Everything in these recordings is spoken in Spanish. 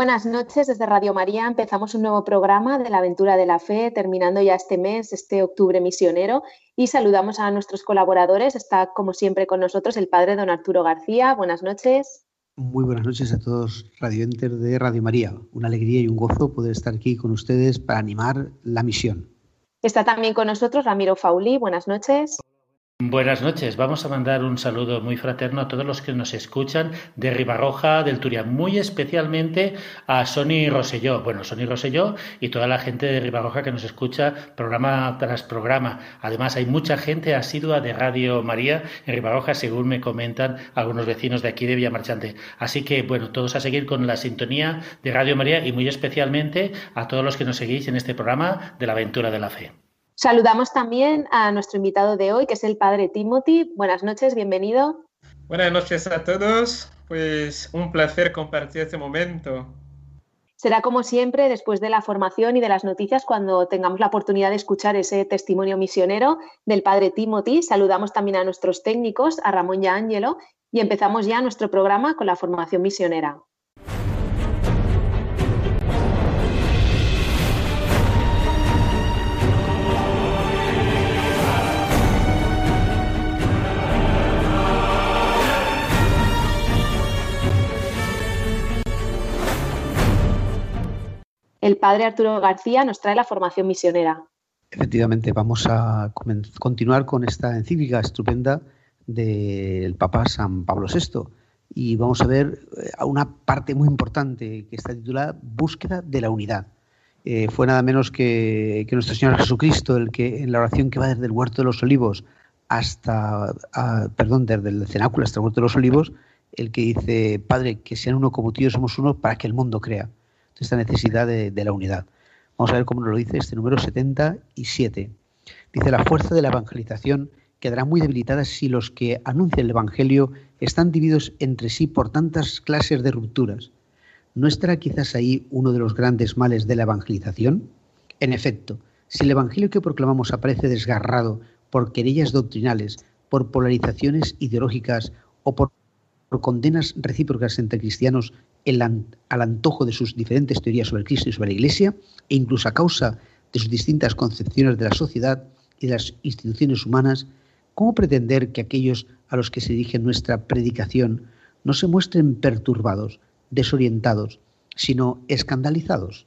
Buenas noches desde Radio María. Empezamos un nuevo programa de la aventura de la fe, terminando ya este mes, este octubre misionero, y saludamos a nuestros colaboradores. Está, como siempre, con nosotros el padre don Arturo García. Buenas noches. Muy buenas noches a todos radioentes de Radio María. Una alegría y un gozo poder estar aquí con ustedes para animar la misión. Está también con nosotros Ramiro Fauli. Buenas noches. Buenas noches. Vamos a mandar un saludo muy fraterno a todos los que nos escuchan de Ribarroja, del Turia, muy especialmente a Sony Roselló. Bueno, Sony Roselló y toda la gente de Ribarroja que nos escucha programa tras programa. Además, hay mucha gente asidua de Radio María en Ribarroja, según me comentan algunos vecinos de aquí de Villamarchante. Así que, bueno, todos a seguir con la sintonía de Radio María y muy especialmente a todos los que nos seguís en este programa de la aventura de la fe. Saludamos también a nuestro invitado de hoy, que es el padre Timothy. Buenas noches, bienvenido. Buenas noches a todos. Pues un placer compartir este momento. Será como siempre después de la formación y de las noticias cuando tengamos la oportunidad de escuchar ese testimonio misionero del padre Timothy. Saludamos también a nuestros técnicos, a Ramón y a Ángelo, y empezamos ya nuestro programa con la formación misionera. El padre Arturo García nos trae la formación misionera. Efectivamente, vamos a continuar con esta encíclica estupenda del Papa San Pablo VI y vamos a ver eh, una parte muy importante que está titulada Búsqueda de la Unidad. Eh, fue nada menos que, nuestro Señor Jesucristo el que en la oración que va desde el huerto de los olivos hasta, perdón, desde el cenáculo hasta el huerto de los olivos, el que dice, Padre, que sean uno como tú y yo somos uno para que el mundo crea esta necesidad de, la unidad. Vamos a ver cómo nos lo dice este número 77. Dice, la fuerza de la evangelización quedará muy debilitada si los que anuncian el Evangelio están divididos entre sí por tantas clases de rupturas. ¿No estará quizás ahí uno de los grandes males de la evangelización? En efecto, si el Evangelio que proclamamos aparece desgarrado por querellas doctrinales, por polarizaciones ideológicas o por condenas recíprocas entre cristianos al antojo de sus diferentes teorías sobre Cristo y sobre la Iglesia, e incluso a causa de sus distintas concepciones de la sociedad y de las instituciones humanas, ¿cómo pretender que aquellos a los que se dirige nuestra predicación no se muestren perturbados, desorientados, sino escandalizados?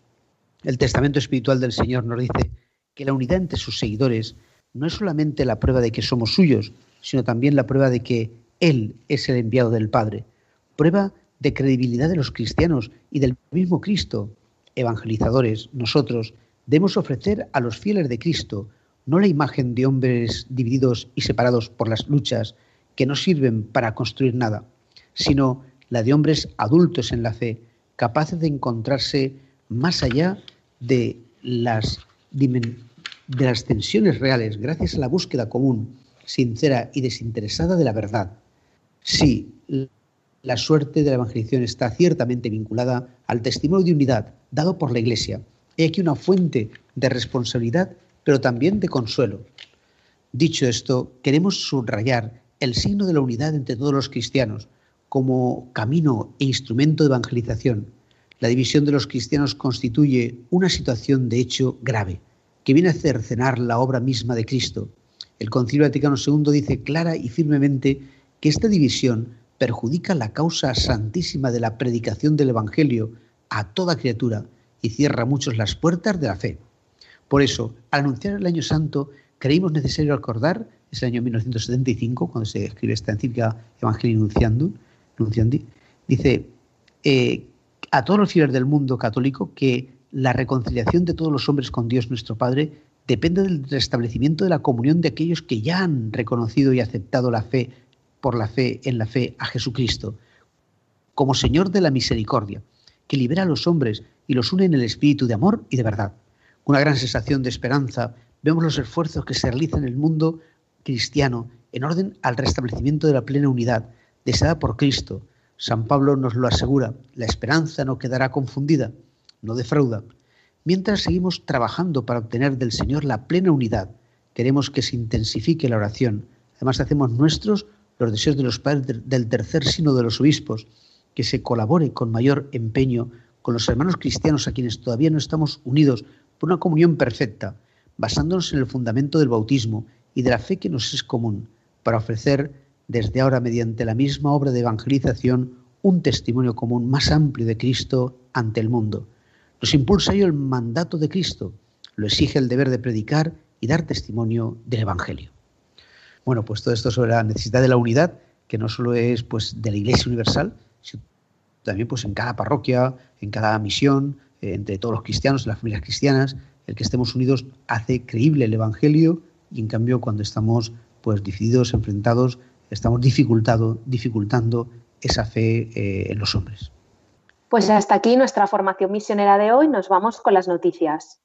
El testamento espiritual del Señor nos dice que la unidad entre sus seguidores no es solamente la prueba de que somos suyos, sino también la prueba de que Él es el enviado del Padre, prueba de credibilidad de los cristianos y del mismo Cristo. Evangelizadores, nosotros debemos ofrecer a los fieles de Cristo no la imagen de hombres divididos y separados por las luchas que no sirven para construir nada, sino la de hombres adultos en la fe, capaces de encontrarse más allá de las, de las tensiones reales, gracias a la búsqueda común, sincera y desinteresada de la verdad. Sí, la suerte de la evangelización está ciertamente vinculada al testimonio de unidad dado por la Iglesia. Hay aquí una fuente de responsabilidad, pero también de consuelo. Dicho esto, queremos subrayar el signo de la unidad entre todos los cristianos como camino e instrumento de evangelización. La división de los cristianos constituye una situación de hecho grave, que viene a cercenar la obra misma de Cristo. El Concilio Vaticano II dice clara y firmemente que esta división perjudica la causa santísima de la predicación del Evangelio a toda criatura y cierra muchos las puertas de la fe. Por eso, al anunciar el año santo, creímos necesario recordar, es el año 1975, cuando se escribe esta encíclica Nunciandi, dice eh, a todos los fieles del mundo católico que la reconciliación de todos los hombres con Dios nuestro Padre depende del restablecimiento de la comunión de aquellos que ya han reconocido y aceptado la fe por la fe en la fe a Jesucristo, como Señor de la misericordia, que libera a los hombres y los une en el espíritu de amor y de verdad. Una gran sensación de esperanza, vemos los esfuerzos que se realizan en el mundo cristiano en orden al restablecimiento de la plena unidad deseada por Cristo. San Pablo nos lo asegura, la esperanza no quedará confundida, no defrauda. Mientras seguimos trabajando para obtener del Señor la plena unidad, queremos que se intensifique la oración. Además hacemos nuestros los deseos de los padres del tercer sino de los obispos, que se colabore con mayor empeño con los hermanos cristianos a quienes todavía no estamos unidos por una comunión perfecta, basándonos en el fundamento del bautismo y de la fe que nos es común, para ofrecer desde ahora mediante la misma obra de evangelización un testimonio común más amplio de Cristo ante el mundo. Nos impulsa ello el mandato de Cristo, lo exige el deber de predicar y dar testimonio del Evangelio. Bueno, pues todo esto sobre la necesidad de la unidad, que no solo es pues de la Iglesia Universal, sino también pues en cada parroquia, en cada misión, entre todos los cristianos, las familias cristianas, el que estemos unidos hace creíble el Evangelio y en cambio cuando estamos pues divididos, enfrentados, estamos dificultado, dificultando esa fe eh, en los hombres. Pues hasta aquí nuestra formación misionera de hoy. Nos vamos con las noticias.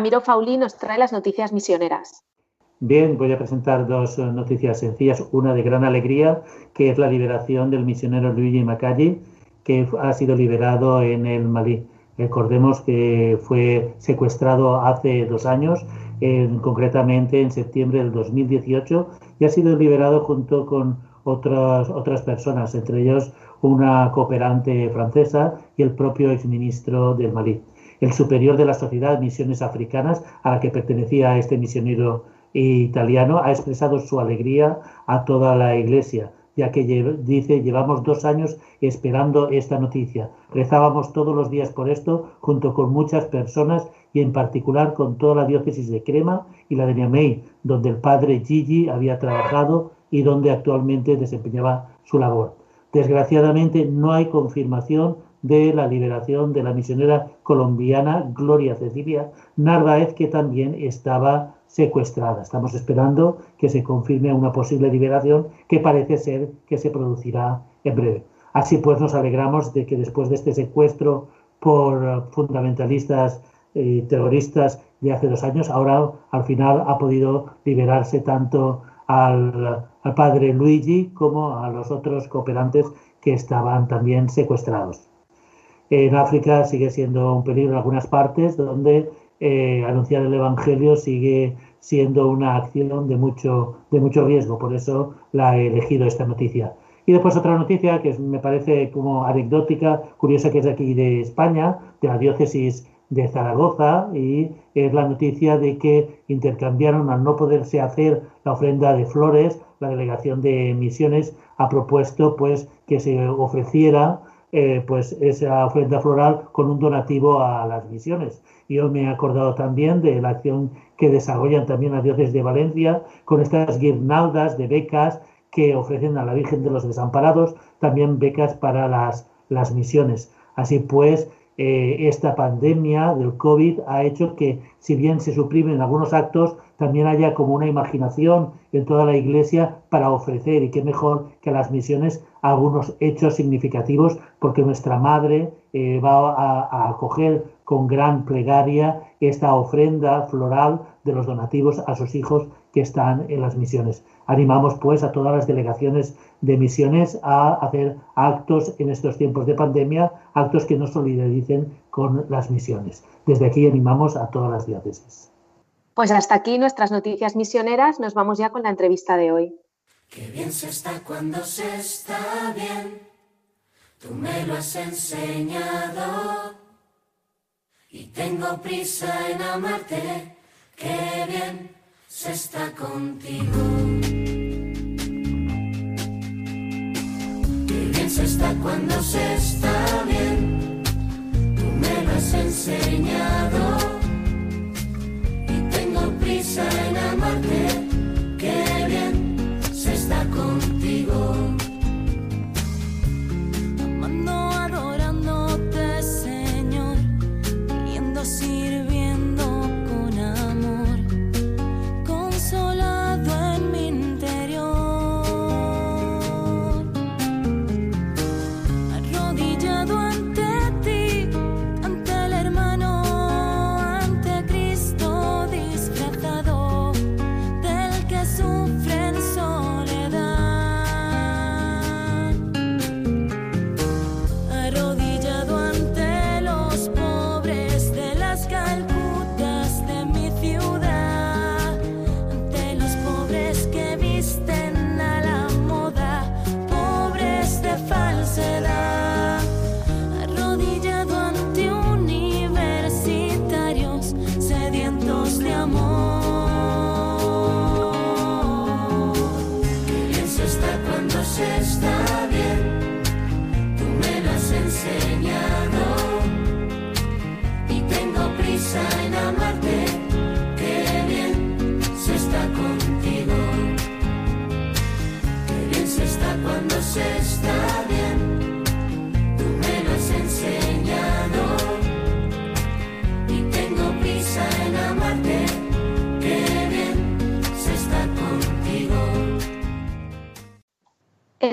Ramiro Fauli nos trae las noticias misioneras. Bien, voy a presentar dos eh, noticias sencillas. Una de gran alegría, que es la liberación del misionero Luigi Macalli, que ha sido liberado en el Malí. Recordemos que fue secuestrado hace dos años, concretamente en septiembre del 2018, y ha sido liberado junto con otras, otras personas, entre ellos una cooperante francesa y el propio exministro del Malí el superior de la Sociedad Misiones Africanas, a la que pertenecía este misionero italiano, ha expresado su alegría a toda la Iglesia, ya que dice, llevamos dos años esperando esta noticia. Rezábamos todos los días por esto, junto con muchas personas y en particular con toda la diócesis de Crema y la de Niamey, donde el padre Gigi había trabajado y donde actualmente desempeñaba su labor. Desgraciadamente no hay confirmación de la liberación de la misionera colombiana Gloria Cecilia Narváez, que también estaba secuestrada. Estamos esperando que se confirme una posible liberación que parece ser que se producirá en breve. Así pues, nos alegramos de que después de este secuestro por fundamentalistas y terroristas de hace dos años, ahora al final ha podido liberarse tanto al, al padre Luigi como a los otros cooperantes que estaban también secuestrados en África sigue siendo un peligro en algunas partes donde eh, anunciar el Evangelio sigue siendo una acción de mucho, de mucho riesgo. Por eso la he elegido esta noticia. Y después otra noticia que me parece como anecdótica, curiosa, que es de aquí de España, de la diócesis de Zaragoza, y es la noticia de que intercambiaron, al no poderse hacer la ofrenda de flores, la delegación de misiones ha propuesto pues que se ofreciera eh, pues esa ofrenda floral con un donativo a las misiones. Yo me he acordado también de la acción que desarrollan también las diócesis de Valencia con estas guirnaldas de becas que ofrecen a la Virgen de los Desamparados, también becas para las, las misiones. Así pues, eh, esta pandemia del COVID ha hecho que, si bien se suprimen algunos actos, también haya como una imaginación en toda la iglesia para ofrecer, y qué mejor que las misiones, algunos hechos significativos, porque nuestra madre eh, va a, acoger con gran plegaria esta ofrenda floral de los donativos a sus hijos que están en las misiones. Animamos pues a todas las delegaciones de misiones a hacer actos en estos tiempos de pandemia, actos que nos solidaricen con las misiones. Desde aquí animamos a todas las diócesis. Pues hasta aquí nuestras noticias misioneras. Nos vamos ya con la entrevista de hoy. Qué bien se está cuando se está bien. Tú me lo has enseñado. Y tengo prisa en amarte. Qué bien se está contigo. Qué bien se está cuando se está bien. Tú me lo has enseñado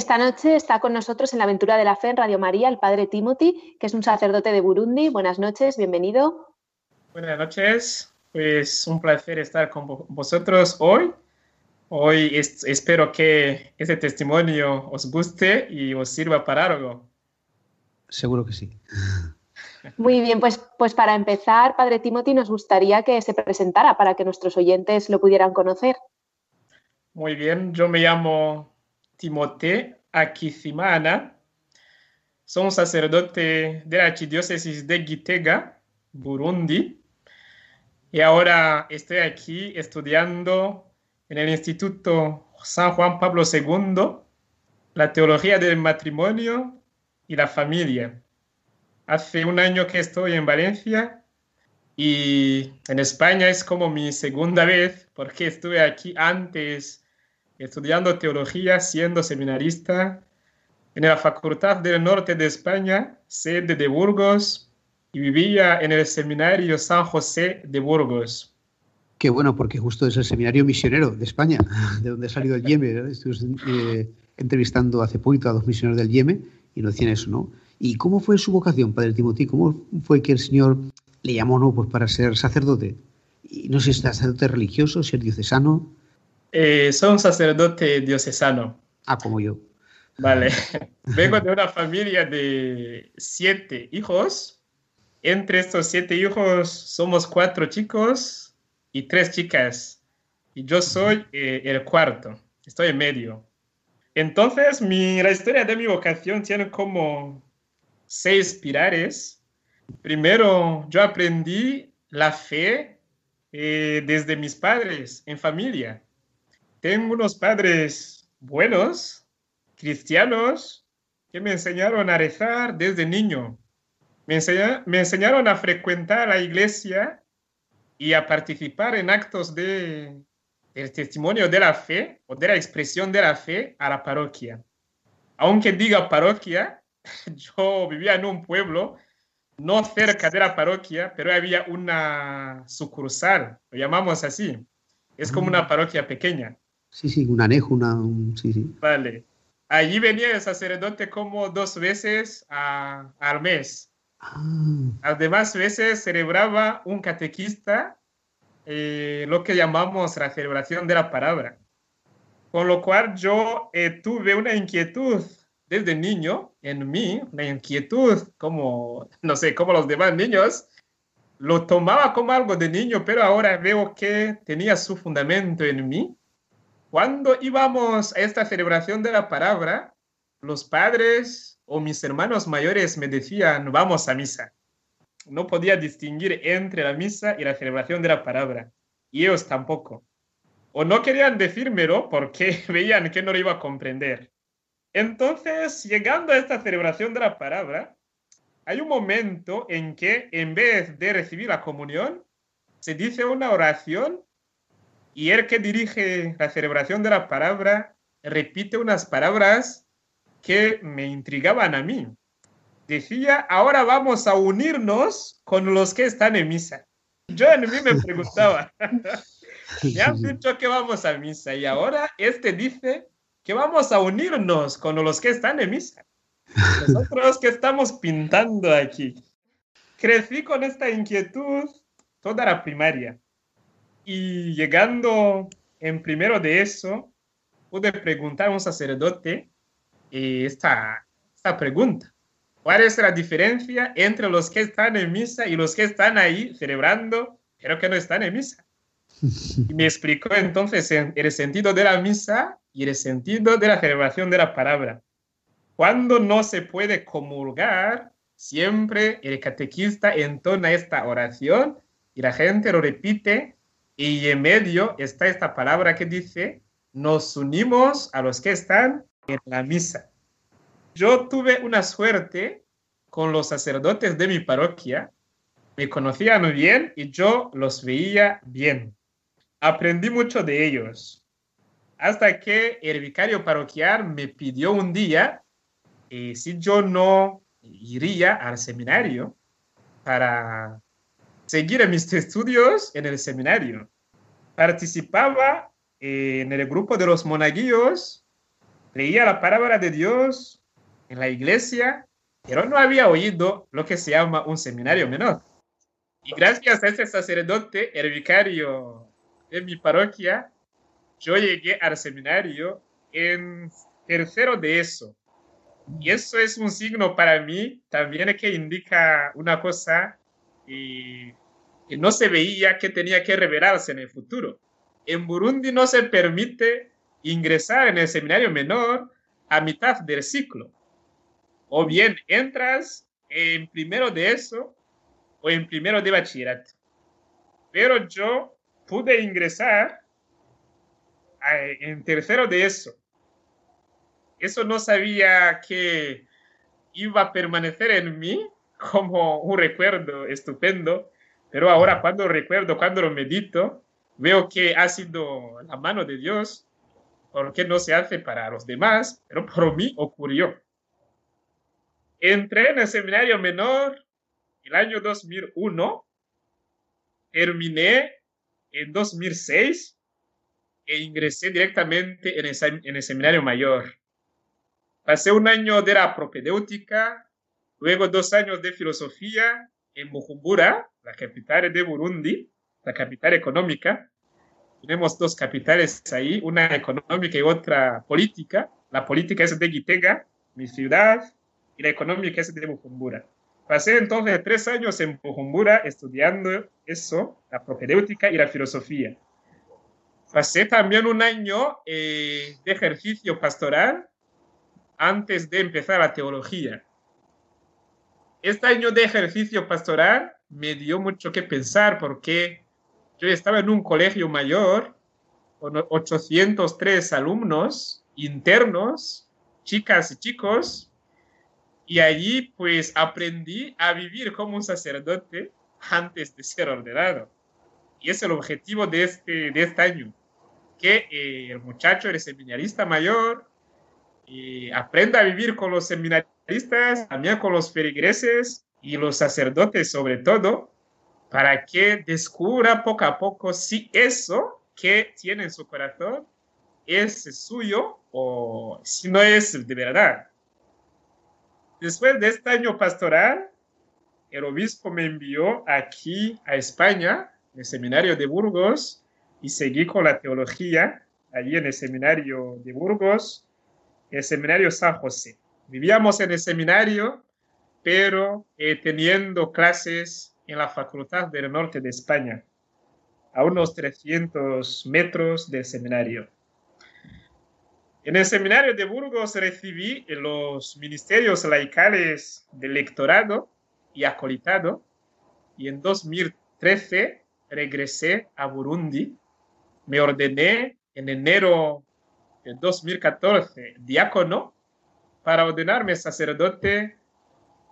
Esta noche está con nosotros en la aventura de la fe en Radio María el padre Timothy, que es un sacerdote de Burundi. Buenas noches, bienvenido. Buenas noches, pues un placer estar con vosotros hoy. Hoy espero que este testimonio os guste y os sirva para algo. Seguro que sí. Muy bien, pues, pues para empezar, Padre Timothy, nos gustaría que se presentara para que nuestros oyentes lo pudieran conocer. Muy bien, yo me llamo Timoteo Akithimana. Soy sacerdote de la archidiócesis de Gitega, Burundi. Y ahora estoy aquí estudiando en el Instituto San Juan Pablo II la teología del matrimonio y la familia. Hace un año que estoy en Valencia y en España es como mi segunda vez porque estuve aquí antes estudiando teología, siendo seminarista en la Facultad del Norte de España, sede de Burgos, y vivía en el Seminario San José de Burgos. Qué bueno, porque justo es el seminario misionero de España, de donde ha salido el Yemen. Estuve eh, entrevistando hace poquito a dos misioneros del Yemen y nos decían eso, ¿no? ¿Y cómo fue su vocación, Padre Timothy? ¿Cómo fue que el Señor le llamó, ¿no? Pues para ser sacerdote. Y no sé si es sacerdote religioso, si es diocesano. Eh, soy un sacerdote diocesano. Ah, como yo. Vale. Vengo de una familia de siete hijos. Entre estos siete hijos somos cuatro chicos y tres chicas. Y yo soy eh, el cuarto. Estoy en medio. Entonces, mi, la historia de mi vocación tiene como seis pilares. Primero, yo aprendí la fe eh, desde mis padres, en familia tengo unos padres buenos, cristianos, que me enseñaron a rezar desde niño. Me, enseñaron a frecuentar la iglesia y a participar en actos de, del testimonio de la fe o de la expresión de la fe a la parroquia. Aunque diga parroquia, yo vivía en un pueblo no cerca de la parroquia, pero había una sucursal, lo llamamos así. Es como una parroquia pequeña. Sí, sí, un anejo, una... sí, sí. Vale. Allí venía el sacerdote como dos veces al mes. Ah. Además, veces celebraba un catequista eh, lo que llamamos la celebración de la palabra. Con lo cual yo eh, tuve una inquietud desde niño en mí, la inquietud como, no sé, como los demás niños, lo tomaba como algo de niño, pero ahora veo que tenía su fundamento en mí cuando íbamos a esta celebración de la palabra, los padres o mis hermanos mayores me decían, vamos a misa. No podía distinguir entre la misa y la celebración de la palabra. Y ellos tampoco. O no querían decírmelo porque veían que no lo iba a comprender. Entonces, llegando a esta celebración de la palabra, hay un momento en que en vez de recibir la comunión, se dice una oración y el que dirige la celebración de la palabra repite unas palabras que me intrigaban a mí. Decía, ahora vamos a unirnos con los que están en misa. Yo en mí me preguntaba, me han dicho que vamos a misa y ahora este dice que vamos a unirnos con los que están en misa. Nosotros que estamos pintando aquí. Crecí con esta inquietud toda la primaria. Y llegando en primero de eso, pude preguntar a un sacerdote eh, esta, esta pregunta. ¿Cuál es la diferencia entre los que están en misa y los que están ahí celebrando, pero que no están en misa? Y me explicó entonces el sentido de la misa y el sentido de la celebración de la palabra. Cuando no se puede comulgar, siempre el catequista entona esta oración y la gente lo repite y en medio está esta palabra que dice, nos unimos a los que están en la misa. Yo tuve una suerte con los sacerdotes de mi parroquia, me conocían bien y yo los veía bien. Aprendí mucho de ellos, hasta que el vicario parroquial me pidió un día eh, si yo no iría al seminario para seguir mis estudios en el seminario. Participaba en el grupo de los monaguillos, leía la palabra de Dios en la iglesia, pero no había oído lo que se llama un seminario menor. Y gracias a ese sacerdote, el vicario de mi parroquia, yo llegué al seminario en tercero de eso. Y eso es un signo para mí también que indica una cosa y que no se veía que tenía que revelarse en el futuro. En Burundi no se permite ingresar en el seminario menor a mitad del ciclo. O bien entras en primero de eso o en primero de bachillerato. Pero yo pude ingresar en tercero de eso. Eso no sabía que iba a permanecer en mí como un recuerdo estupendo, pero ahora cuando recuerdo, cuando lo medito, veo que ha sido la mano de Dios, porque no se hace para los demás, pero por mí ocurrió. Entré en el seminario menor el año 2001, terminé en 2006 e ingresé directamente en el, en el seminario mayor. Pasé un año de la propedéutica, luego dos años de filosofía en Bujumbura, la capital de Burundi, la capital económica. Tenemos dos capitales ahí, una económica y otra política. La política es de Gitega, mi ciudad, y la económica es de Bujumbura. Pasé entonces tres años en Bujumbura estudiando eso, la propedéutica y la filosofía. Pasé también un año eh, de ejercicio pastoral antes de empezar la teología. Este año de ejercicio pastoral me dio mucho que pensar porque yo estaba en un colegio mayor con 803 alumnos internos, chicas y chicos, y allí pues aprendí a vivir como un sacerdote antes de ser ordenado. Y es el objetivo de este, de este año, que eh, el muchacho, el seminarista mayor, eh, aprenda a vivir con los seminaristas, también con los feligreses y los sacerdotes sobre todo, para que descubra poco a poco si eso que tiene en su corazón es suyo o si no es de verdad. Después de este año pastoral, el obispo me envió aquí a España, en el seminario de Burgos, y seguí con la teología allí en el seminario de Burgos, el seminario San José. Vivíamos en el seminario, pero eh, teniendo clases en la Facultad del Norte de España, a unos 300 metros del seminario. En el seminario de Burgos recibí los ministerios laicales del lectorado y acolitado y en 2013 regresé a Burundi. Me ordené en enero de 2014 diácono para ordenarme sacerdote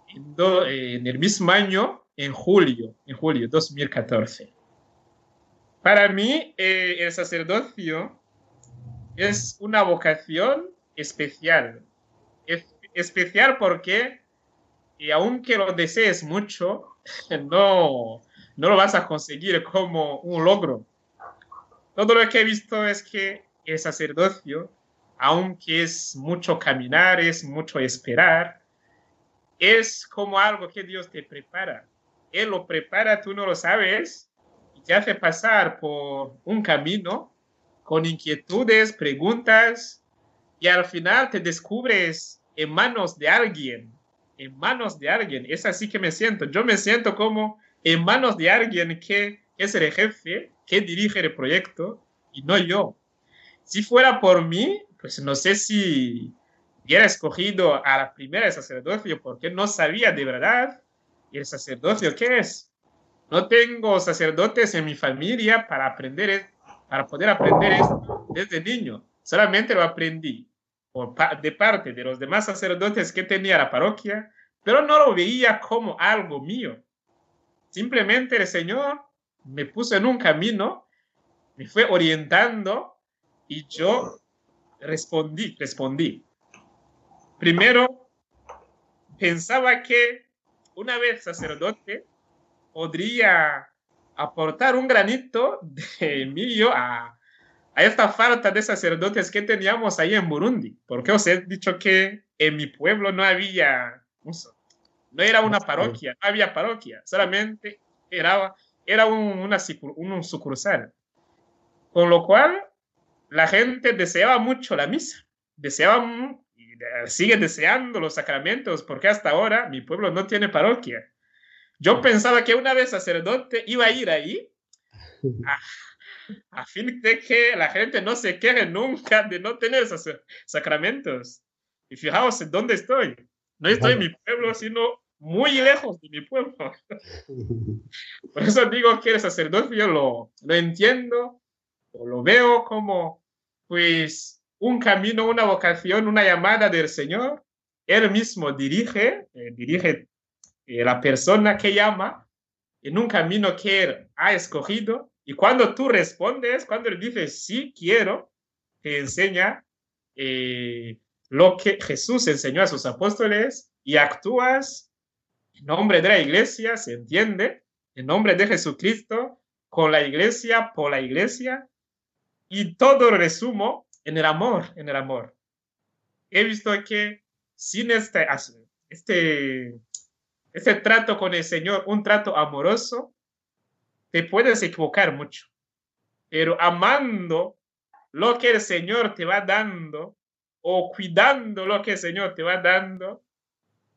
en, el mismo año, en julio, en julio 2014. Para mí, eh, el sacerdocio es una vocación especial. Es especial porque, y aunque lo desees mucho, no, no lo vas a conseguir como un logro. Todo lo que he visto es que el sacerdocio, aunque es mucho caminar, es mucho esperar, es como algo que Dios te prepara. Él lo prepara, tú no lo sabes, y te hace pasar por un camino con inquietudes, preguntas, y al final te descubres en manos de alguien, en manos de alguien. Es así que me siento. Yo me siento como en manos de alguien que es el jefe que dirige el proyecto y no yo. Si fuera por mí, pues no sé si hubiera escogido a la primera sacerdocio porque no sabía de verdad el sacerdocio qué es. No tengo sacerdotes en mi familia para aprender, para poder aprender esto desde niño. Solamente lo aprendí de parte de los demás sacerdotes que tenía la parroquia, pero no lo veía como algo mío. Simplemente el Señor me puso en un camino, me fue orientando y yo respondí, respondí. Primero, pensaba que una vez sacerdote podría aportar un granito de millo a, a esta falta de sacerdotes que teníamos ahí en Burundi. Porque os he dicho que en mi pueblo no había, no era una parroquia, no había parroquia, solamente era, era un, una, un sucursal. Con lo cual, la gente deseaba mucho la misa, deseaba y sigue deseando los sacramentos, porque hasta ahora mi pueblo no tiene parroquia. Yo pensaba que una vez sacerdote iba a ir ahí a, fin de que la gente no se queje nunca de no tener esos sacramentos. Y fijaos dónde estoy. No estoy en mi pueblo, sino muy lejos de mi pueblo. Por eso digo que el sacerdocio lo, lo entiendo, lo veo como, pues, un camino, una vocación, una llamada del Señor. Él mismo dirige, eh, dirige eh, la persona que llama en un camino que él ha escogido. Y cuando tú respondes, cuando él dice sí quiero, te enseña eh, lo que Jesús enseñó a sus apóstoles y actúas en nombre de la iglesia, se entiende, en nombre de Jesucristo, con la iglesia, por la iglesia, y todo resumo en el amor, en el amor. He visto que sin este, este, este trato con el Señor, un trato amoroso, te puedes equivocar mucho. Pero amando lo que el Señor te va dando o cuidando lo que el Señor te va dando,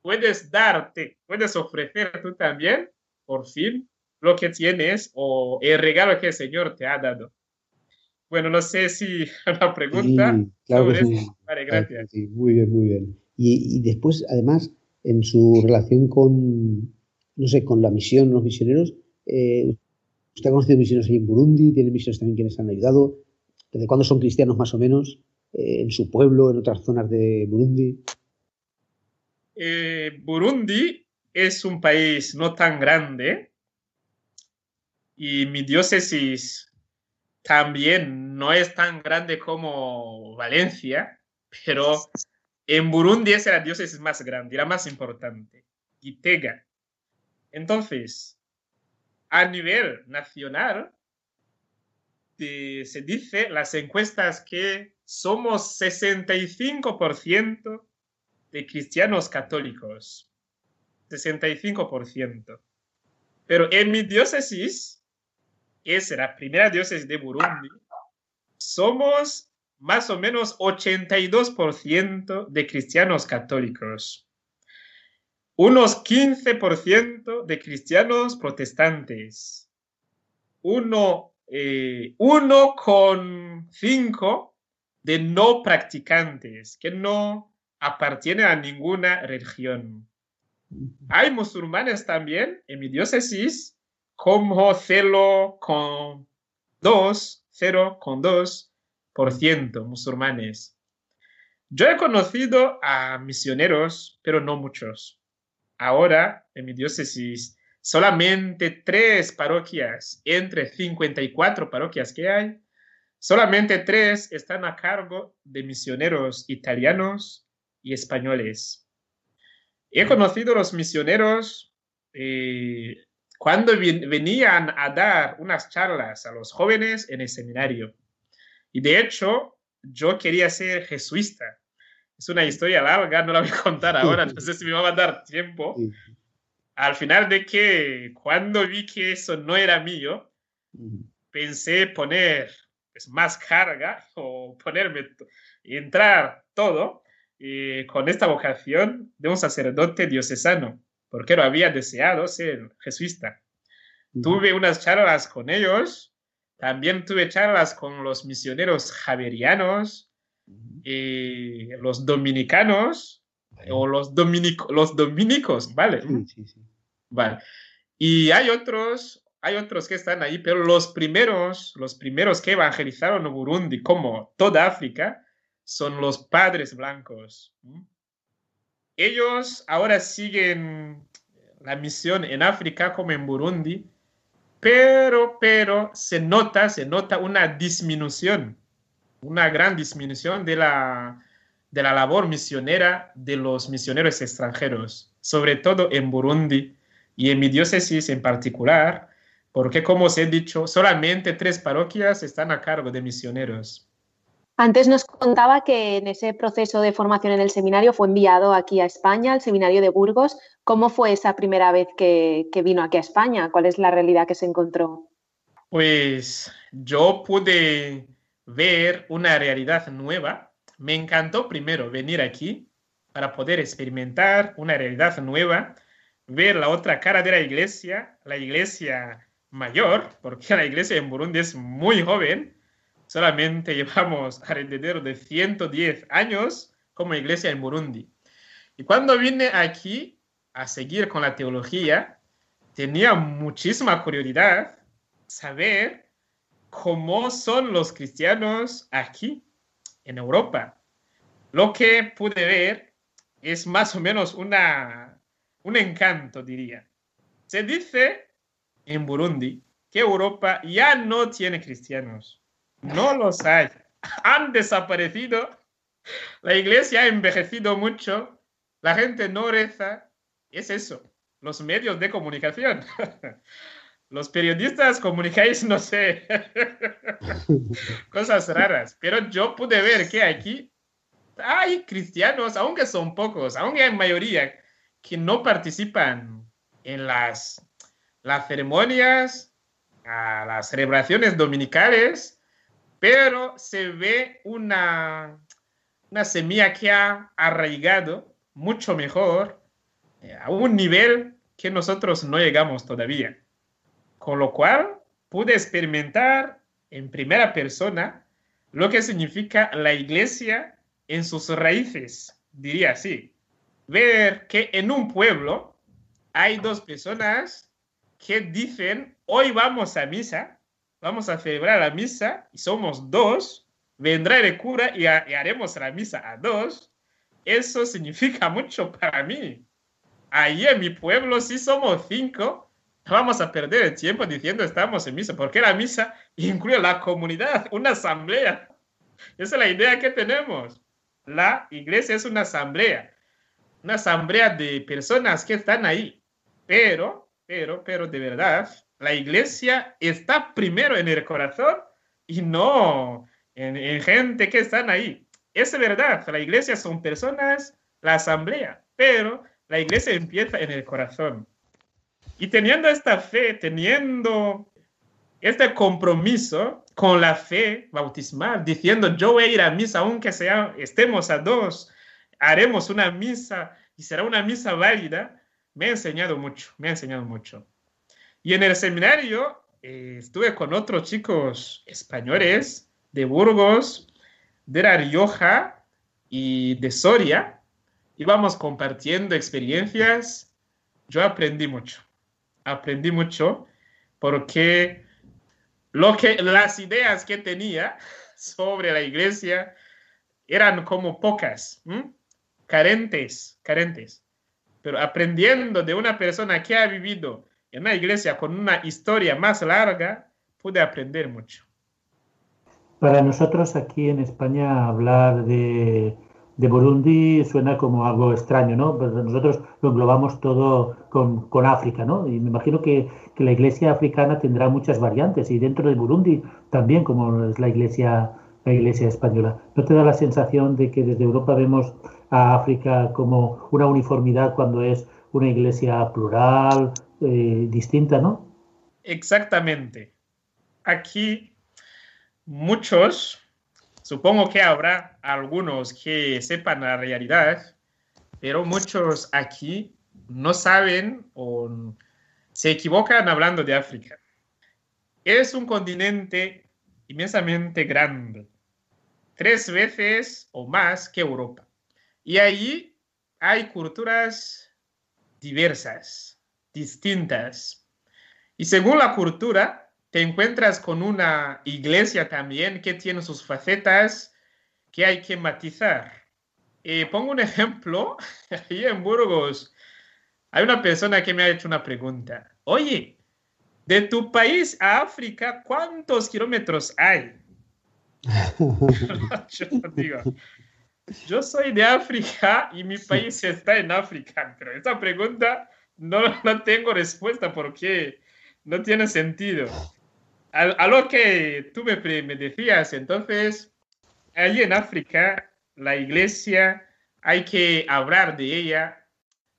puedes darte, puedes ofrecer tú también, por fin, lo que tienes o el regalo que el Señor te ha dado. Bueno, no sé si la pregunta. claro Vale, gracias. muy bien, muy bien. Y, después, además, en su relación con, no sé, con la misión, los misioneros, eh, usted ha conocido misioneros ahí en Burundi, tiene misiones también quienes han ayudado. ¿Desde cuándo son cristianos más o menos? Eh, en su pueblo, en otras zonas de Burundi. Eh, Burundi es un país no tan grande y mi diócesis también no es tan grande como Valencia, pero en Burundi es la diócesis más grande, la más importante, Gitega. Entonces, a nivel nacional, se dice las encuestas que somos 65% de cristianos católicos. 65%. Pero en mi diócesis, es la primera diócesis de Burundi, somos más o menos 82% de cristianos católicos. Unos 15% de cristianos protestantes. Uno, eh, uno con cinco de no practicantes, que no appartiene a ninguna religión. Hay musulmanes también en mi diócesis, como 0,2, por ciento musulmanes. Yo he conocido a misioneros, pero no muchos. Ahora, en mi diócesis, solamente tres parroquias entre 54 parroquias que hay, solamente tres están a cargo de misioneros italianos y españoles. He conocido los misioneros eh, cuando venían a dar unas charlas a los jóvenes en el seminario. Y de hecho, yo quería ser jesuista. Es una historia larga, no la voy a contar ahora, no sé si me va a dar tiempo. Al final de que cuando vi que eso no era mío, pensé poner pues, más carga o ponerme, entrar todo eh, con esta vocación de un sacerdote diocesano, porque lo había deseado ser jesuita. Tuve unas charlas con ellos También tuve charlas con los misioneros javerianos, y los dominicanos o los, dominico, los dominicos, ¿vale? Sí, sí, sí. Vale. Y hay otros, hay otros que están ahí, pero los primeros, los primeros que evangelizaron Burundi, como toda África, son los padres blancos. Ellos ahora siguen la misión en África como en Burundi, pero, pero se nota, se nota una disminución, una gran disminución de la, de la labor misionera de los misioneros extranjeros, sobre todo en Burundi y en mi diócesis en particular, porque como os he dicho, solamente tres parroquias están a cargo de misioneros. Antes nos contaba que en ese proceso de formación en el seminario fue enviado aquí a España, al seminario de Burgos. ¿Cómo fue esa primera vez que, vino aquí a España? ¿Cuál es la realidad que se encontró? Pues yo pude ver una realidad nueva. Me encantó primero venir aquí para poder experimentar una realidad nueva, ver la otra cara de la iglesia, la iglesia mayor, porque la iglesia en Burundi es muy joven solamente llevamos alrededor de 110 años como iglesia en Burundi. Y cuando vine aquí a seguir con la teología, tenía muchísima curiosidad saber cómo son los cristianos aquí en Europa. Lo que pude ver es más o menos una, un encanto, diría. Se dice en Burundi que Europa ya no tiene cristianos no los hay. Han desaparecido. La iglesia ha envejecido mucho. La gente no reza. Es eso. Los medios de comunicación. Los periodistas comunicáis, no sé, cosas raras. Pero yo pude ver que aquí hay cristianos, aunque son pocos, aunque hay mayoría, que no participan en las, las ceremonias, las celebraciones dominicales pero se ve una, una semilla que ha arraigado mucho mejor eh, a un nivel que nosotros no llegamos todavía. Con lo cual pude experimentar en primera persona lo que significa la iglesia en sus raíces, diría así. Ver que en un pueblo hay dos personas que dicen, hoy vamos a misa, vamos a celebrar la misa y somos dos, vendrá el cura y, haremos la misa a dos, eso significa mucho para mí. Ahí en mi pueblo, si somos cinco, vamos a perder el tiempo diciendo estamos en misa, porque la misa incluye la comunidad, una asamblea. Esa es la idea que tenemos. La iglesia es una asamblea, una asamblea de personas que están ahí. Pero, pero, pero de verdad, la iglesia está primero en el corazón y no en, gente que están ahí. Es verdad, la iglesia son personas, la asamblea, pero la iglesia empieza en el corazón. Y teniendo esta fe, teniendo este compromiso con la fe bautismal, diciendo yo voy a ir a misa aunque sea, estemos a dos, haremos una misa y será una misa válida, me ha enseñado mucho, me ha enseñado mucho. Y en el seminario eh, estuve con otros chicos españoles de Burgos, de La Rioja y de Soria. Íbamos compartiendo experiencias. Yo aprendí mucho. Aprendí mucho porque lo que, las ideas que tenía sobre la iglesia eran como pocas, carentes, carentes. Pero aprendiendo de una persona que ha vivido en una iglesia con una historia más larga, pude aprender mucho. Para nosotros aquí en España hablar de, Burundi suena como algo extraño, ¿no? Pero nosotros lo englobamos todo con, África, ¿no? Y me imagino que, la iglesia africana tendrá muchas variantes y dentro de Burundi también, como es la iglesia, la iglesia española. ¿No te da la sensación de que desde Europa vemos a África como una uniformidad cuando es una iglesia plural, eh, distinta, ¿no? Exactamente. Aquí muchos, supongo que habrá algunos que sepan la realidad, pero muchos aquí no saben o se equivocan hablando de África. es un continente inmensamente grande, tres veces o más que Europa. Y allí hay culturas diversas, distintas. Y según la cultura, te encuentras con una iglesia también que tiene sus facetas que hay que matizar. Eh, pongo un ejemplo, ahí en Burgos hay una persona que me ha hecho una pregunta. Oye, de tu país a África, ¿cuántos kilómetros hay? yo digo, yo soy de África y mi país está en África, pero esa pregunta no, no tengo respuesta porque no tiene sentido. A, lo que tú me, me decías, entonces, allí en África, la iglesia, hay que hablar de ella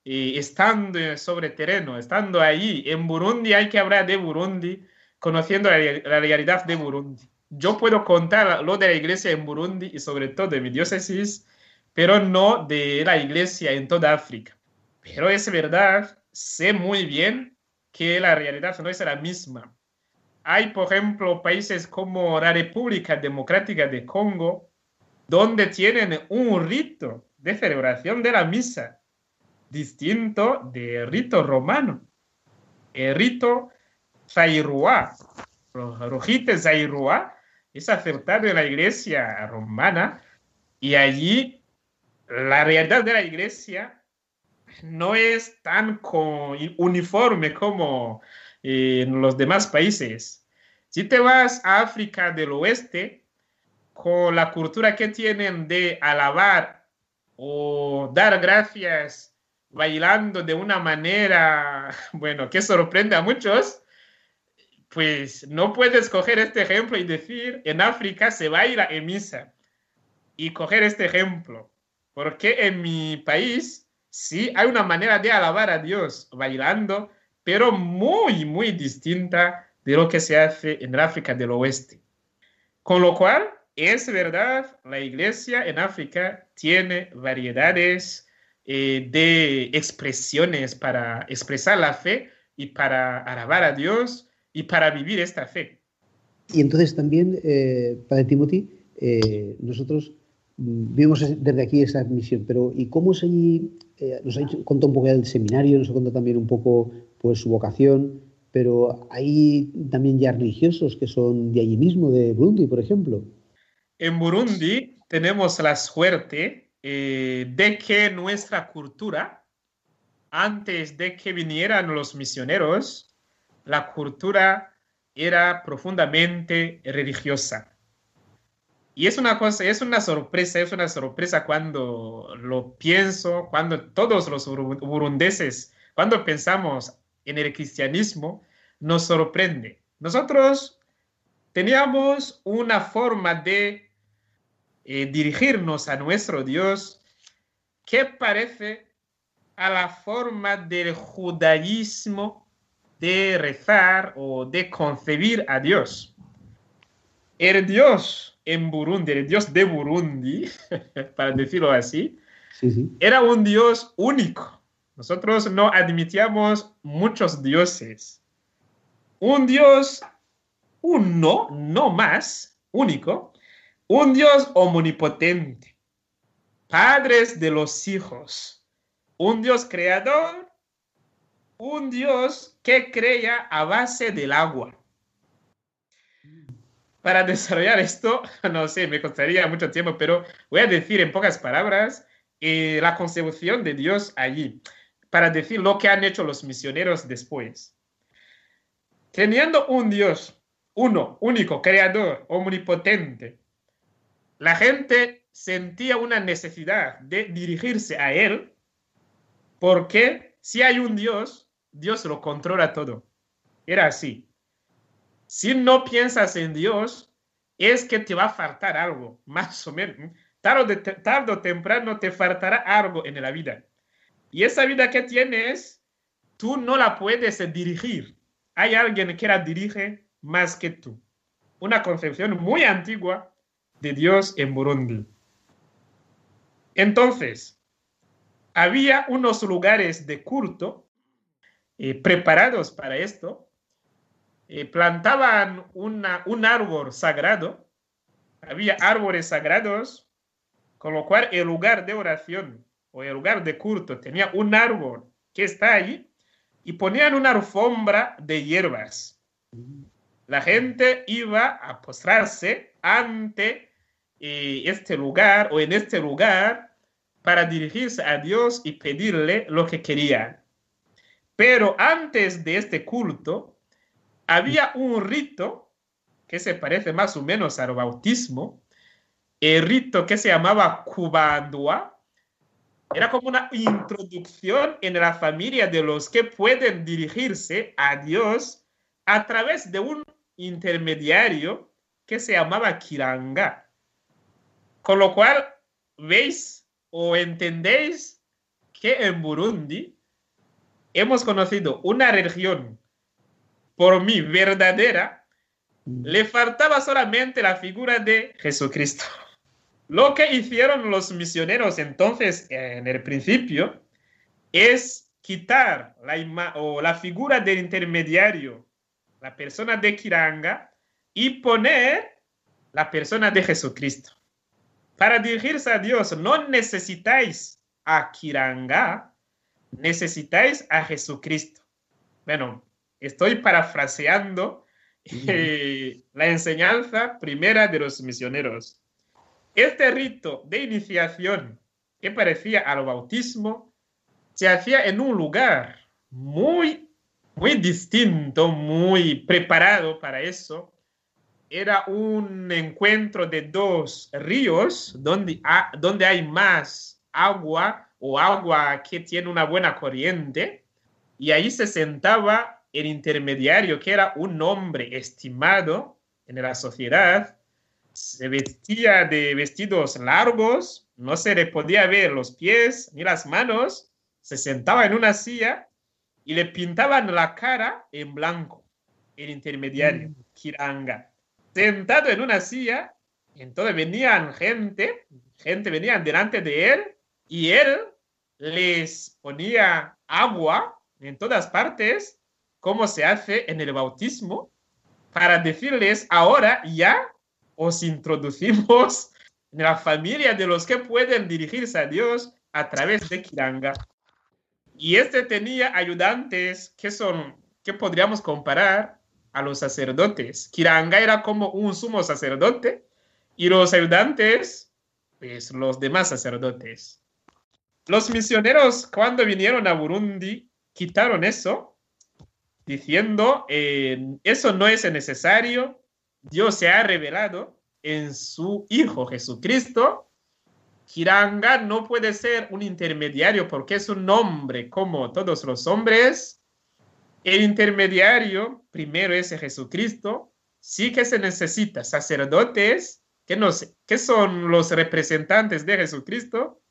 eh, estando sobre terreno, estando allí. En Burundi hay que hablar de Burundi, conociendo la, la realidad de Burundi. Yo puedo contar lo de la iglesia en Burundi y sobre todo de mi diócesis, pero no de la iglesia en toda África. Pero es verdad, sé muy bien que la realidad no es la misma. Hay, por ejemplo, países como la República Democrática de Congo, donde tienen un rito de celebración de la misa distinto del rito romano. El rito Zairua, Rojite Zairua, es aceptado en la iglesia romana y allí la realidad de la iglesia no es tan uniforme como en los demás países. Si te vas a África del Oeste, con la cultura que tienen de alabar o dar gracias bailando de una manera, bueno, que sorprende a muchos, pues no puedes coger este ejemplo y decir, en África se baila en misa. Y coger este ejemplo, porque en mi país sí hay una manera de alabar a Dios bailando, pero muy, muy distinta de lo que se hace en África del Oeste. Con lo cual, es verdad, la iglesia en África tiene variedades eh, de expresiones para expresar la fe y para alabar a Dios y para vivir esta fe. Y entonces también, eh, Padre Timothy, eh, nosotros vimos desde aquí esa misión, pero ¿y cómo es? Eh, nos ha contado un poco del seminario, nos ha contado también un poco pues, su vocación, pero hay también ya religiosos que son de allí mismo, de Burundi, por ejemplo. En Burundi tenemos la suerte eh, de que nuestra cultura, antes de que vinieran los misioneros, la cultura era profundamente religiosa. Y es una cosa, es una sorpresa, es una sorpresa cuando lo pienso, cuando todos los burundeses, cuando pensamos en el cristianismo, nos sorprende. Nosotros teníamos una forma de eh, dirigirnos a nuestro Dios que parece a la forma del judaísmo de rezar o de concebir a Dios. El Dios en Burundi, el dios de Burundi, para decirlo así, era un dios único. Nosotros no admitíamos muchos dioses. Un dios uno, no más, único, un dios omnipotente, padres de los hijos, un dios creador, un dios que crea a base del agua para desarrollar esto, no sé, me costaría mucho tiempo, pero voy a decir en pocas palabras eh, la concepción de Dios allí, para decir lo que han hecho los misioneros después. Teniendo un Dios, uno, único, creador, omnipotente, la gente sentía una necesidad de dirigirse a Él, porque si hay un Dios, Dios lo controla todo. Era así. Si no piensas en Dios, es que te va a faltar algo, más o menos. Tarde, o temprano te faltará algo en la vida. Y esa vida que tienes, tú no la puedes dirigir. Hay alguien que la dirige más que tú. Una concepción muy antigua de Dios en Burundi. Entonces, había unos lugares de culto eh, preparados para esto, eh, plantaban una, un árbol sagrado, había árboles sagrados, con lo cual el lugar de oración o el lugar de culto tenía un árbol que está ahí y ponían una alfombra de hierbas. La gente iba a postrarse ante eh, este lugar o en este lugar para dirigirse a Dios y pedirle lo que querían. Pero antes de este culto, había un rito que se parece más o menos al bautismo, el rito que se llamaba Kubandua, era como una introducción en la familia de los que pueden dirigirse a Dios a través de un intermediario que se llamaba Kiranga. Con lo cual, veis o entendéis que en Burundi hemos conocido una región por mí verdadera, mm. le faltaba solamente la figura de Jesucristo. Lo que hicieron los misioneros entonces en el principio es quitar la, o la figura del intermediario, la persona de Kiranga, y poner la persona de Jesucristo. Para dirigirse a Dios no necesitáis a Kiranga, necesitáis a Jesucristo. Bueno, estoy parafraseando eh, la enseñanza primera de los misioneros. Este rito de iniciación que parecía al bautismo se hacía en un lugar muy, muy distinto, muy preparado para eso. Era un encuentro de dos ríos donde, donde hay más agua o agua que tiene una buena corriente. Y ahí se sentaba el intermediario, que era un hombre estimado en la sociedad, se vestía de vestidos largos, no se le podía ver los pies ni las manos, se sentaba en una silla y le pintaban la cara en blanco, el intermediario, mm. Kiranga. Sentado en una silla, entonces venían gente, gente venían delante de él y él les ponía agua en todas partes cómo se hace en el bautismo para decirles, ahora ya os introducimos en la familia de los que pueden dirigirse a Dios a través de Kiranga. Y este tenía ayudantes que son, que podríamos comparar a los sacerdotes. Kiranga era como un sumo sacerdote y los ayudantes, pues los demás sacerdotes. Los misioneros cuando vinieron a Burundi quitaron eso diciendo, eh, eso no es necesario, Dios se ha revelado en su Hijo Jesucristo. Kiranga no puede ser un intermediario porque es un hombre como todos los hombres. El intermediario primero es Jesucristo. Sí que se necesita sacerdotes que, no que son los representantes de Jesucristo.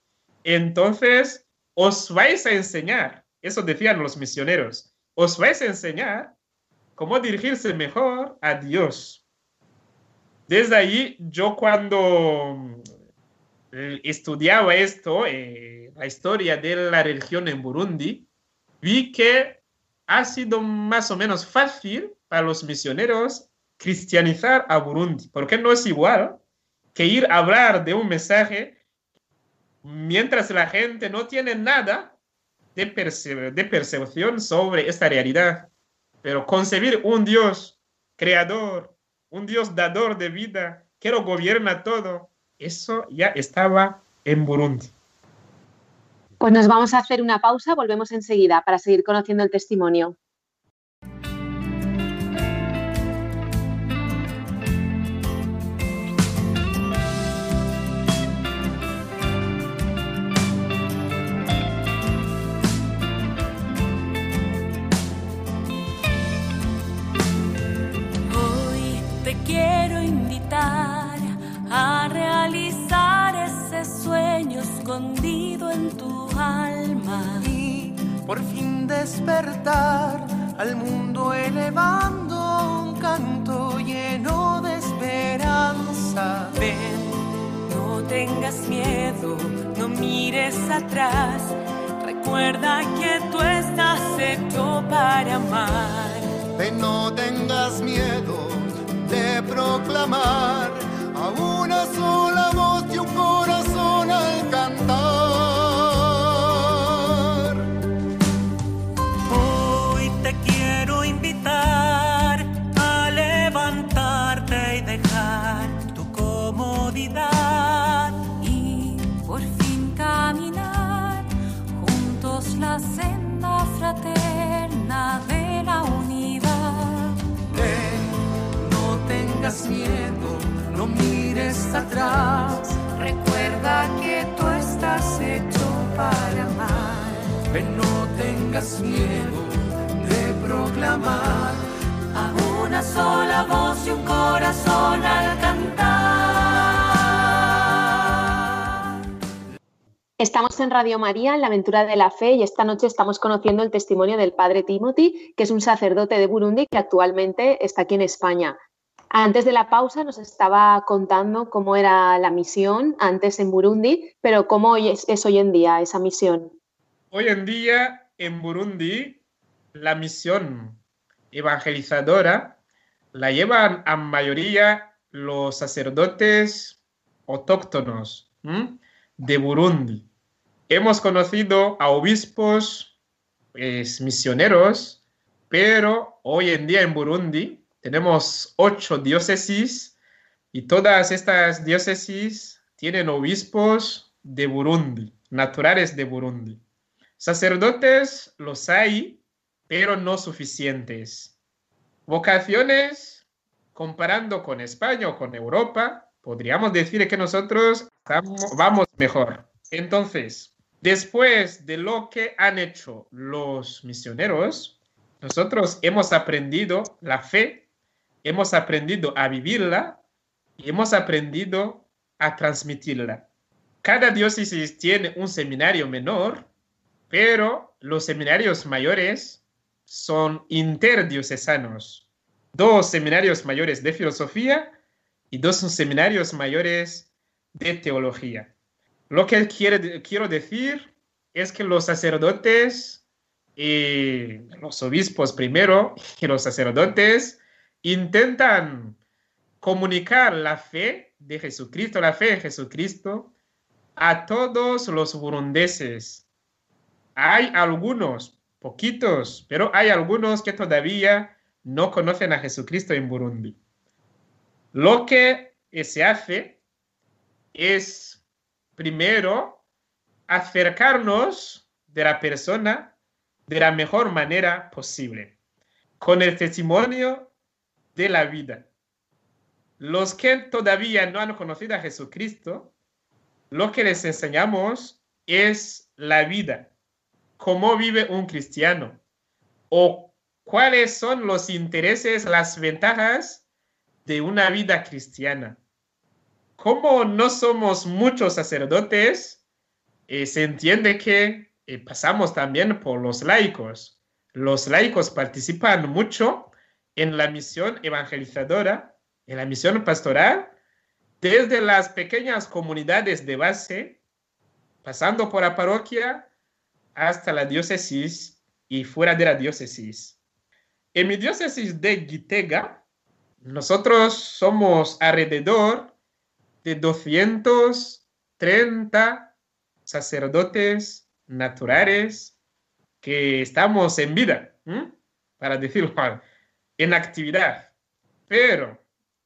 Entonces, os vais a enseñar, eso decían los misioneros, os vais a enseñar cómo dirigirse mejor a Dios. Desde ahí, yo cuando eh, estudiaba esto, eh, la historia de la religión en Burundi, vi que ha sido más o menos fácil para los misioneros cristianizar a Burundi, porque no es igual que ir a hablar de un mensaje mientras la gente no tiene nada de, percepción sobre esta realidad. Pero concebir un Dios creador, un Dios dador de vida, que lo gobierna todo, eso ya estaba en Burundi. Pues nos vamos a hacer una pausa, volvemos enseguida para seguir conociendo el testimonio. Por fin despertar al mundo elevando un canto lleno de esperanza. Ven, no tengas miedo, no mires atrás. Recuerda que tú estás hecho para amar. Ven, no tengas miedo de proclamar a una sola voz y un corazón tengas miedo, no mires atrás. Recuerda que tú estás hecho para amar. Ven, no tengas miedo de proclamar a una sola voz y un corazón al cantar. Estamos en Radio María, en la aventura de la fe, y esta noche estamos conociendo el testimonio del padre Timothy, que es un sacerdote de Burundi que actualmente está aquí en España. Antes de la pausa nos estaba contando cómo era la misión antes en Burundi, pero cómo es, hoy en día esa misión. Hoy en día en Burundi la misión evangelizadora la llevan a mayoría los sacerdotes autóctonos de Burundi. Hemos conocido a obispos pues, misioneros, pero hoy en día en Burundi tenemos ocho diócesis y todas estas diócesis tienen obispos de Burundi, naturales de Burundi. Sacerdotes los hay, pero no suficientes. Vocaciones, comparando con España o con Europa, podríamos decir que nosotros vamos mejor. Entonces, después de lo que han hecho los misioneros, nosotros hemos aprendido la fe, hemos aprendido a vivirla y hemos aprendido a transmitirla. Cada diócesis tiene un seminario menor, pero los seminarios mayores son interdiocesanos. Dos seminarios mayores de filosofía y dos seminarios mayores de teología. Lo que quiero decir es que los sacerdotes y los obispos primero y los sacerdotes intentan comunicar la fe de Jesucristo, la fe en Jesucristo, a todos los burundeses. Hay algunos, poquitos, pero hay algunos que todavía no conocen a Jesucristo en Burundi. Lo que se hace es, primero, acercarnos de la persona de la mejor manera posible, con el testimonio de la vida. Los que todavía no han conocido a Jesucristo, lo que les enseñamos es la vida, cómo vive un cristiano o cuáles son los intereses, las ventajas de una vida cristiana. Como no somos muchos sacerdotes, eh, se entiende que eh, pasamos también por los laicos. Los laicos participan mucho en la misión evangelizadora, en la misión pastoral, desde las pequeñas comunidades de base, pasando por la parroquia hasta la diócesis y fuera de la diócesis. En mi diócesis de Gitega, nosotros somos alrededor de 230 sacerdotes naturales que estamos en vida, para decirlo mal, en actividad. Pero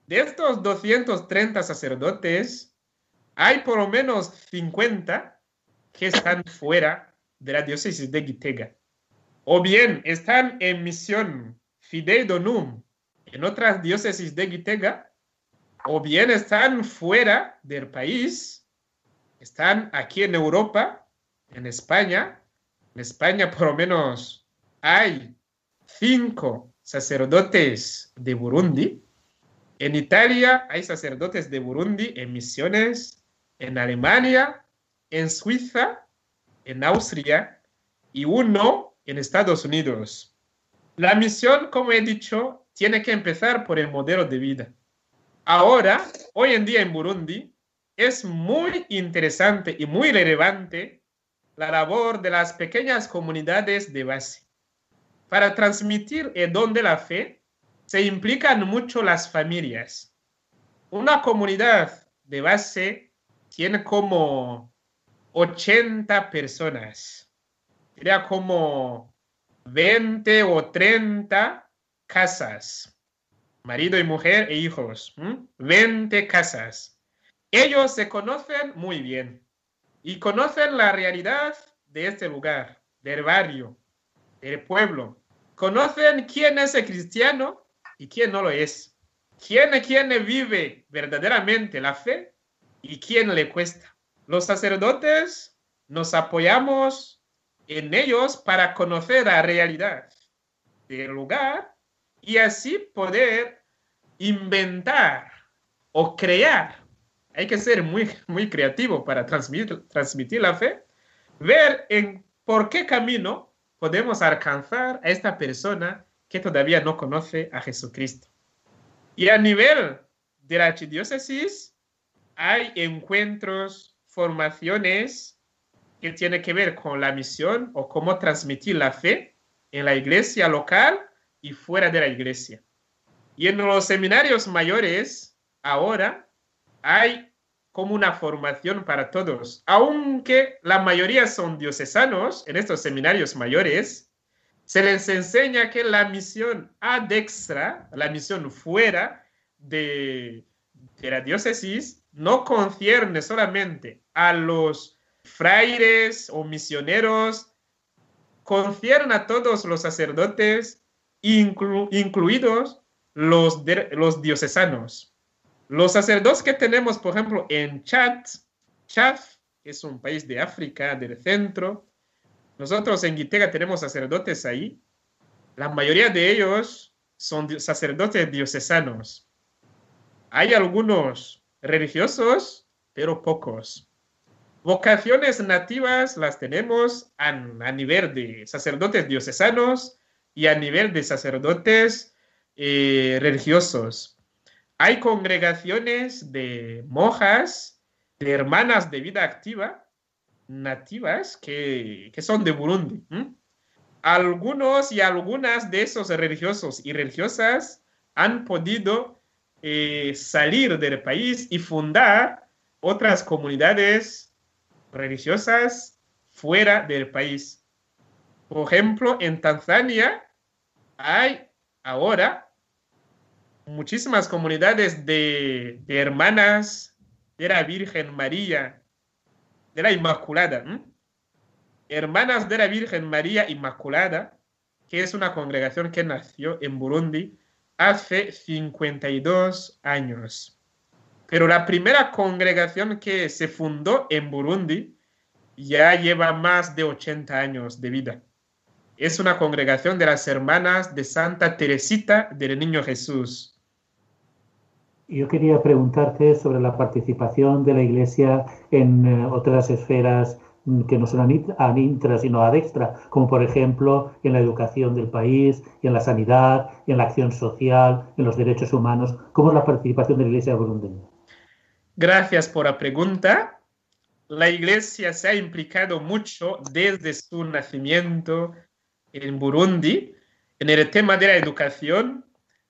de estos 230 sacerdotes, hay por lo menos 50 que están fuera de la diócesis de Gitega. O bien están en misión Fidei Donum en otras diócesis de Gitega, o bien están fuera del país, están aquí en Europa, en España. En España por lo menos hay cinco sacerdotes de Burundi. En Italia hay sacerdotes de Burundi en misiones, en Alemania, en Suiza, en Austria y uno en Estados Unidos. La misión, como he dicho, tiene que empezar por el modelo de vida. Ahora, hoy en día en Burundi, es muy interesante y muy relevante la labor de las pequeñas comunidades de base. Para transmitir el don de la fe se implican mucho las familias. Una comunidad de base tiene como 80 personas. Sería como 20 o 30 casas. Marido y mujer e hijos. 20 casas. Ellos se conocen muy bien y conocen la realidad de este lugar, del barrio, del pueblo. Conocen quién es cristiano y quién no lo es. Quién, quién vive verdaderamente la fe y quién le cuesta. Los sacerdotes nos apoyamos en ellos para conocer la realidad del lugar y así poder inventar o crear. Hay que ser muy, muy creativo para transmitir, transmitir la fe, ver en por qué camino podemos alcanzar a esta persona que todavía no conoce a Jesucristo. Y a nivel de la archidiócesis hay encuentros, formaciones que tienen que ver con la misión o cómo transmitir la fe en la iglesia local y fuera de la iglesia. Y en los seminarios mayores, ahora hay como una formación para todos. Aunque la mayoría son diocesanos en estos seminarios mayores, se les enseña que la misión ad extra, la misión fuera de, de la diócesis, no concierne solamente a los frailes o misioneros, concierne a todos los sacerdotes, incluidos los, los diocesanos. Los sacerdotes que tenemos, por ejemplo, en Chad, Chad es un país de África, del centro. Nosotros en Gitega tenemos sacerdotes ahí. La mayoría de ellos son sacerdotes diocesanos. Hay algunos religiosos, pero pocos. Vocaciones nativas las tenemos a, nivel de sacerdotes diocesanos y a nivel de sacerdotes eh, religiosos. Hay congregaciones de monjas, de hermanas de vida activa, nativas, que, son de Burundi. Algunos y algunas de esos religiosos y religiosas han podido eh, salir del país y fundar otras comunidades religiosas fuera del país. Por ejemplo, en Tanzania hay ahora muchísimas comunidades de, hermanas de la Virgen María, de la Inmaculada. Hermanas de la Virgen María Inmaculada, que es una congregación que nació en Burundi hace 52 años. Pero la primera congregación que se fundó en Burundi ya lleva más de 80 años de vida. Es una congregación de las hermanas de Santa Teresita del Niño Jesús. Yo quería preguntarte sobre la participación de la Iglesia en eh, otras esferas mm, que no son an intra, sino ad extra, como por ejemplo en la educación del país, en la sanidad, en la acción social, en los derechos humanos. ¿Cómo es la participación de la Iglesia burundeña? Gracias por la pregunta. La Iglesia se ha implicado mucho desde su nacimiento en Burundi en el tema de la educación,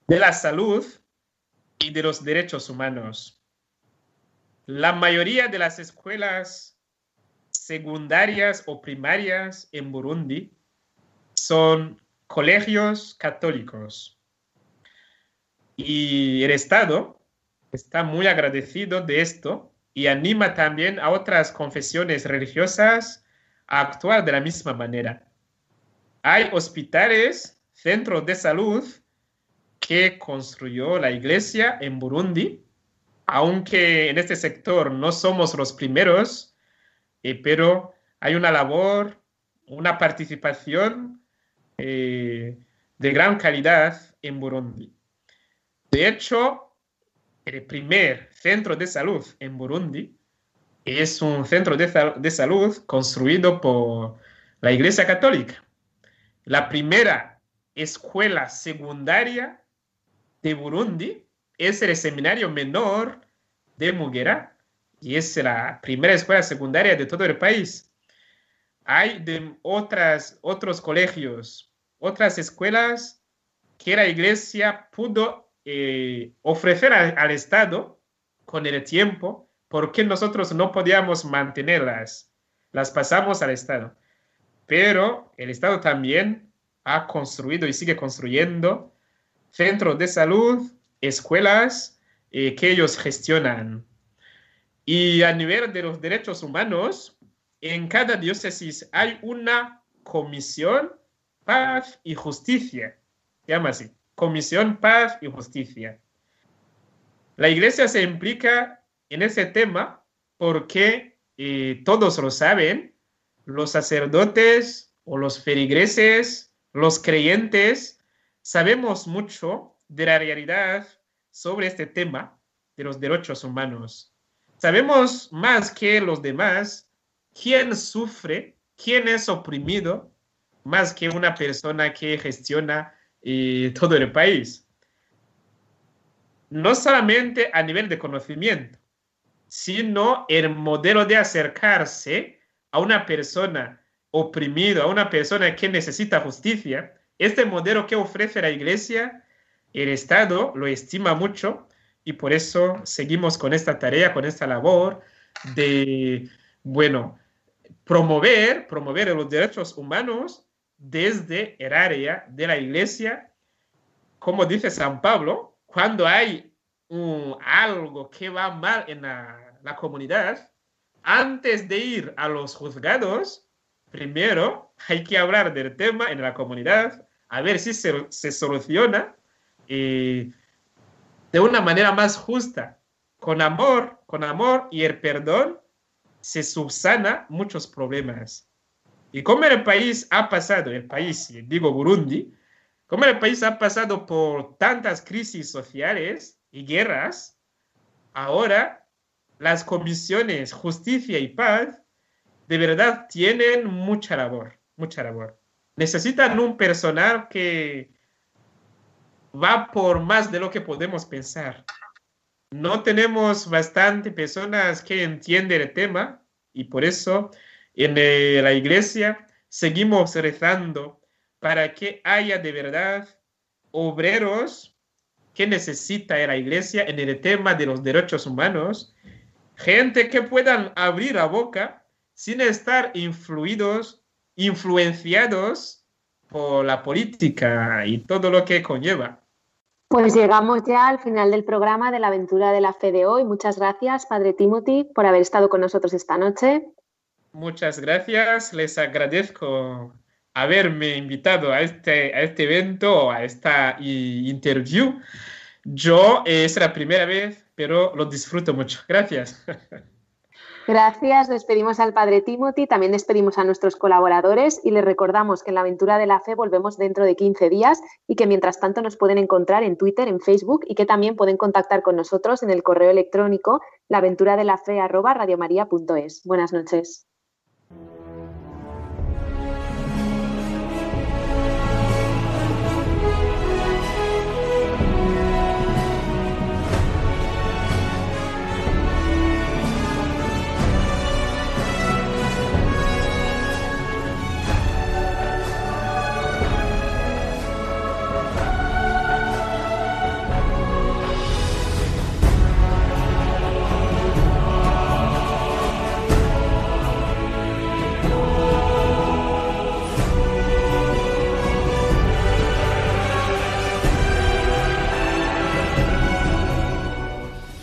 de la salud y de los derechos humanos. La mayoría de las escuelas secundarias o primarias en Burundi son colegios católicos. Y el Estado está muy agradecido de esto y anima también a otras confesiones religiosas a actuar de la misma manera. Hay hospitales, centros de salud que construyó la iglesia en Burundi, aunque en este sector no somos los primeros, eh, pero hay una labor, una participación eh, de gran calidad en Burundi. De hecho, el primer centro de salud en Burundi es un centro de, de salud construido por la Iglesia Católica. La primera escuela secundaria de Burundi es el seminario menor de Muguera y es la primera escuela secundaria de todo el país. Hay de otras, otros colegios otras escuelas que la iglesia pudo eh, ofrecer al Estado con el tiempo, porque nosotros no podíamos mantenerlas, las pasamos al Estado. Pero el Estado también ha construido y sigue construyendo centros de salud, escuelas eh, que ellos gestionan. Y a nivel de los derechos humanos, en cada diócesis hay una comisión paz y justicia. Se llama así, comisión paz y justicia. La iglesia se implica en ese tema porque eh, todos lo saben, los sacerdotes o los feligreses, los creyentes, sabemos mucho de la realidad sobre este tema de los derechos humanos. Sabemos más que los demás quién sufre, quién es oprimido, más que una persona que gestiona eh, todo el país. No solamente a nivel de conocimiento, sino el modelo de acercarse a una persona oprimida, a una persona que necesita justicia. Este modelo que ofrece la iglesia, el Estado lo estima mucho y por eso seguimos con esta tarea, con esta labor de, bueno, promover, promover los derechos humanos desde el área de la iglesia. Como dice San Pablo, cuando hay algo que va mal en la, comunidad, antes de ir a los juzgados, primero hay que hablar del tema en la comunidad, a ver si se, se soluciona eh, de una manera más justa, con amor, con amor y el perdón se subsana muchos problemas. Y como el país ha pasado, el país, digo Burundi, como el país ha pasado por tantas crisis sociales y guerras, ahora las comisiones justicia y paz de verdad tienen mucha labor, mucha labor. Necesitan un personal que va por más de lo que podemos pensar. No tenemos bastante personas que entienden el tema y por eso en eh, la iglesia seguimos rezando para que haya de verdad obreros que necesita la iglesia en el tema de los derechos humanos, gente que puedan abrir la boca sin estar influidos, influenciados por la política y todo lo que conlleva. Pues llegamos ya al final del programa de la aventura de la fe de hoy. Muchas gracias, Padre Timothy, por haber estado con nosotros esta noche. Muchas gracias, les agradezco haberme invitado a este, a este evento, a esta interview. Yo eh, es la primera vez, pero lo disfruto mucho. Gracias. Gracias, despedimos al Padre Timothy, también despedimos a nuestros colaboradores y les recordamos que en la aventura de la fe volvemos dentro de 15 días y que mientras tanto nos pueden encontrar en Twitter, en Facebook y que también pueden contactar con nosotros en el correo electrónico laventuradelafe@radiomaria.es. Buenas noches.